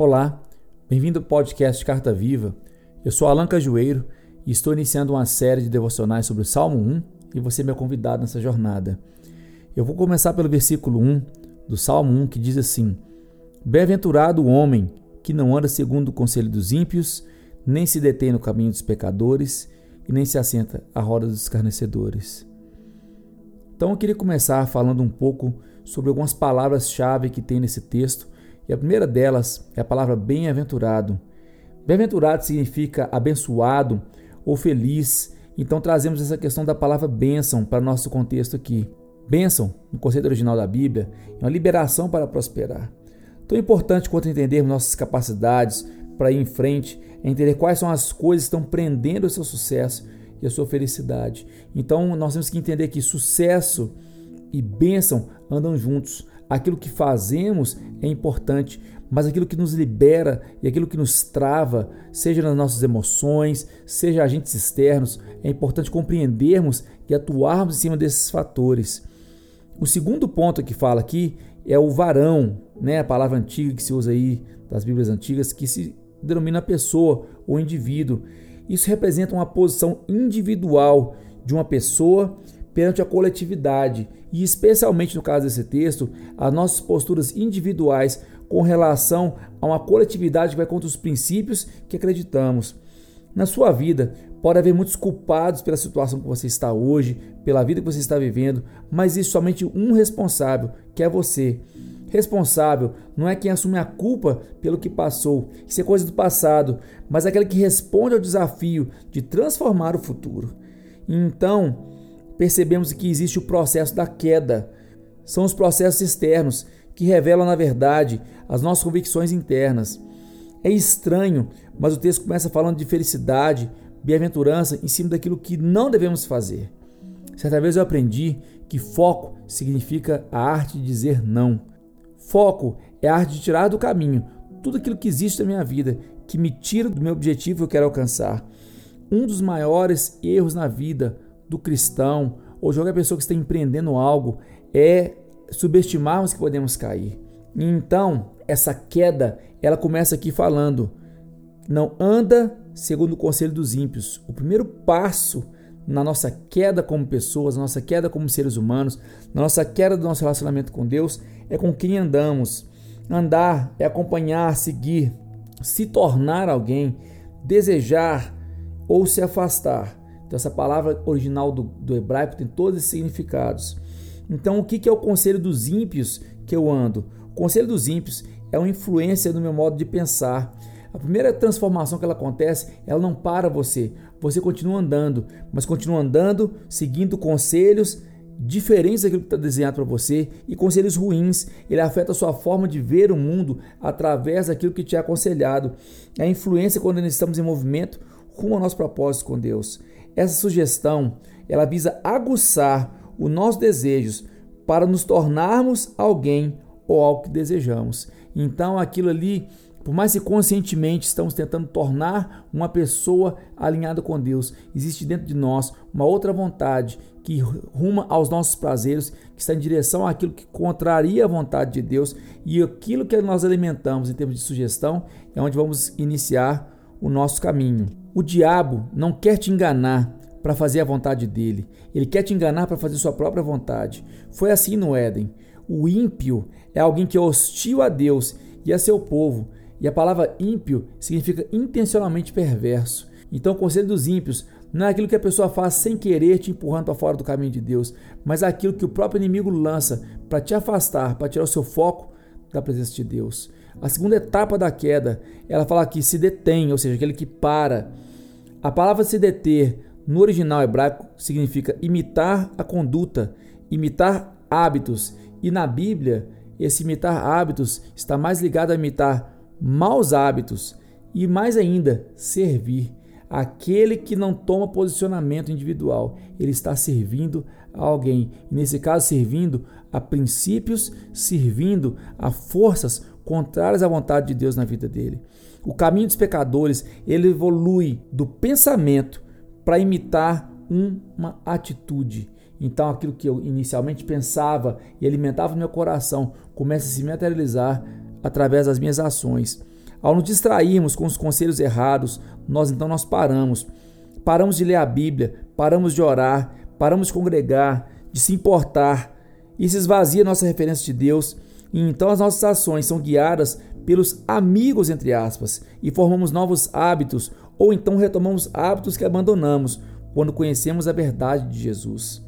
Olá, bem-vindo ao podcast Carta Viva. Eu sou Alan Cajueiro e estou iniciando uma série de devocionais sobre o Salmo 1 e você é meu convidado nessa jornada. Eu vou começar pelo versículo 1 do Salmo 1 que diz assim: Bem-aventurado o homem que não anda segundo o conselho dos ímpios, nem se detém no caminho dos pecadores e nem se assenta à roda dos escarnecedores. Então eu queria começar falando um pouco sobre algumas palavras-chave que tem nesse texto e a primeira delas é a palavra bem-aventurado. Bem-aventurado significa abençoado ou feliz. Então trazemos essa questão da palavra bênção para nosso contexto aqui. Bênção, no conceito original da Bíblia, é uma liberação para prosperar. Tão importante quanto entendermos nossas capacidades para ir em frente é entender quais são as coisas que estão prendendo o seu sucesso e a sua felicidade. Então nós temos que entender que sucesso e bênção andam juntos. Aquilo que fazemos é importante, mas aquilo que nos libera e aquilo que nos trava, seja nas nossas emoções, seja agentes externos, é importante compreendermos e atuarmos em cima desses fatores. O segundo ponto que fala aqui é o varão, né? A palavra antiga que se usa aí das Bíblias antigas, que se denomina pessoa ou indivíduo. Isso representa uma posição individual de uma pessoa perante a coletividade e, especialmente no caso desse texto, as nossas posturas individuais com relação a uma coletividade que vai contra os princípios que acreditamos. Na sua vida, pode haver muitos culpados pela situação que você está hoje, pela vida que você está vivendo, mas existe somente um responsável, que é você. Responsável não é quem assume a culpa pelo que passou, isso é coisa do passado, mas é aquele que responde ao desafio de transformar o futuro. Então, percebemos que existe o processo da queda. São os processos externos que revelam, na verdade, as nossas convicções internas. É estranho, mas o texto começa falando de felicidade, bem-aventurança em cima daquilo que não devemos fazer. Certa vez eu aprendi que foco significa a arte de dizer não. Foco é a arte de tirar do caminho tudo aquilo que existe na minha vida que me tira do meu objetivo que eu quero alcançar. Um dos maiores erros na vida do cristão ou de qualquer pessoa que está empreendendo algo é subestimarmos que podemos cair. Então, essa queda, ela começa aqui falando: não anda segundo o conselho dos ímpios. O primeiro passo na nossa queda como pessoas, na nossa queda como seres humanos, na nossa queda do nosso relacionamento com Deus, é com quem andamos. Andar é acompanhar, seguir, se tornar alguém, desejar ou se afastar. Então, essa palavra original do, do hebraico tem todos esses significados. Então, o que é o conselho dos ímpios que eu ando? O conselho dos ímpios é uma influência no meu modo de pensar. A primeira transformação que ela acontece, ela não para você. Você continua andando, mas continua andando seguindo conselhos diferentes daquilo que está desenhado para você e conselhos ruins. Ele afeta a sua forma de ver o mundo através daquilo que te é aconselhado. A influência quando nós estamos em movimento rumo ao nosso propósito com Deus. Essa sugestão, ela visa aguçar os nossos desejos para nos tornarmos alguém ou algo que desejamos. Então, aquilo ali, por mais que conscientemente estamos tentando tornar uma pessoa alinhada com Deus, existe dentro de nós uma outra vontade que ruma aos nossos prazeres, que está em direção àquilo que contraria a vontade de Deus, e aquilo que nós alimentamos em termos de sugestão é onde vamos iniciar o nosso caminho. O diabo não quer te enganar para fazer a vontade dele. Ele quer te enganar para fazer sua própria vontade. Foi assim no Éden. O ímpio é alguém que é hostil a Deus e a seu povo. E a palavra ímpio significa intencionalmente perverso. Então, o conselho dos ímpios não é aquilo que a pessoa faz sem querer te empurrando para fora do caminho de Deus, mas aquilo que o próprio inimigo lança para te afastar, para tirar o seu foco da presença de Deus. A segunda etapa da queda, ela fala que se detém, ou seja, aquele que para. A palavra se deter no original hebraico significa imitar a conduta, imitar hábitos. E na Bíblia, esse imitar hábitos está mais ligado a imitar maus hábitos e mais ainda, servir. Aquele que não toma posicionamento individual, ele está servindo a alguém. nesse caso, servindo a princípios, servindo a forças contrárias à vontade de Deus na vida dele. O caminho dos pecadores, ele evolui do pensamento para imitar uma atitude. Então, aquilo que eu inicialmente pensava e alimentava no meu coração começa a se materializar através das minhas ações. Ao nos distrairmos com os conselhos errados, nós então nós paramos. Paramos de ler a Bíblia, paramos de orar, paramos de congregar, de se importar. Isso esvazia nossa referência de Deus então as nossas ações são guiadas pelos amigos, entre aspas, e formamos novos hábitos, ou então retomamos hábitos que abandonamos quando conhecemos a verdade de Jesus.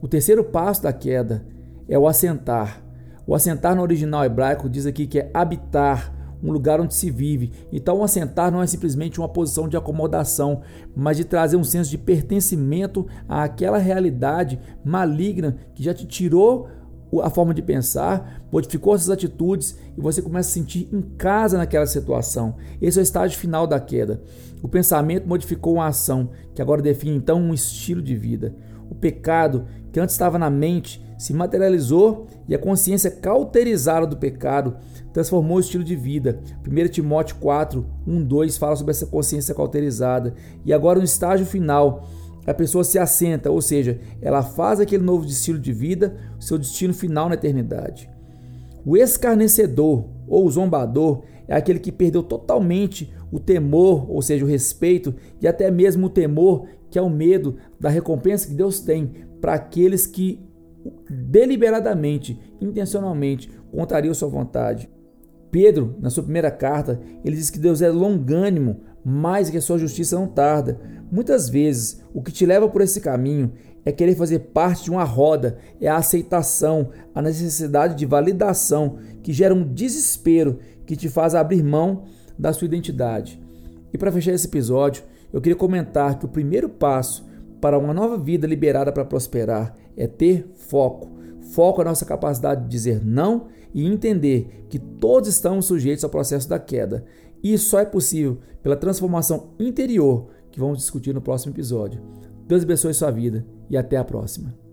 O terceiro passo da queda é o assentar. O assentar no original hebraico diz aqui que é habitar, um lugar onde se vive. Então, o assentar não é simplesmente uma posição de acomodação, mas de trazer um senso de pertencimento àquela realidade maligna que já te tirou a forma de pensar, modificou suas atitudes e você começa a sentir em casa naquela situação. Esse é o estágio final da queda. O pensamento modificou uma ação, que agora define então um estilo de vida. O pecado, que antes estava na mente, se materializou e a consciência cauterizada do pecado transformou o estilo de vida. 1 Timóteo 4, 1, 2 fala sobre essa consciência cauterizada. E agora, no estágio final, a pessoa se assenta, ou seja, ela faz aquele novo estilo de vida, seu destino final na eternidade. O escarnecedor ou o zombador é aquele que perdeu totalmente o temor, ou seja, o respeito e até mesmo o temor, que é o medo da recompensa que Deus tem para aqueles que deliberadamente, intencionalmente contrariam sua vontade. Pedro, na sua primeira carta, ele diz que Deus é longânimo, mais que a sua justiça não tarda. Muitas vezes, o que te leva por esse caminho é querer fazer parte de uma roda, é a aceitação, a necessidade de validação que gera um desespero que te faz abrir mão da sua identidade. E para fechar esse episódio, eu queria comentar que o primeiro passo para uma nova vida liberada para prosperar é ter foco. Foco é a nossa capacidade de dizer não e entender que todos estamos sujeitos ao processo da queda. E isso só é possível pela transformação interior que vamos discutir no próximo episódio. Deus abençoe sua vida e até a próxima.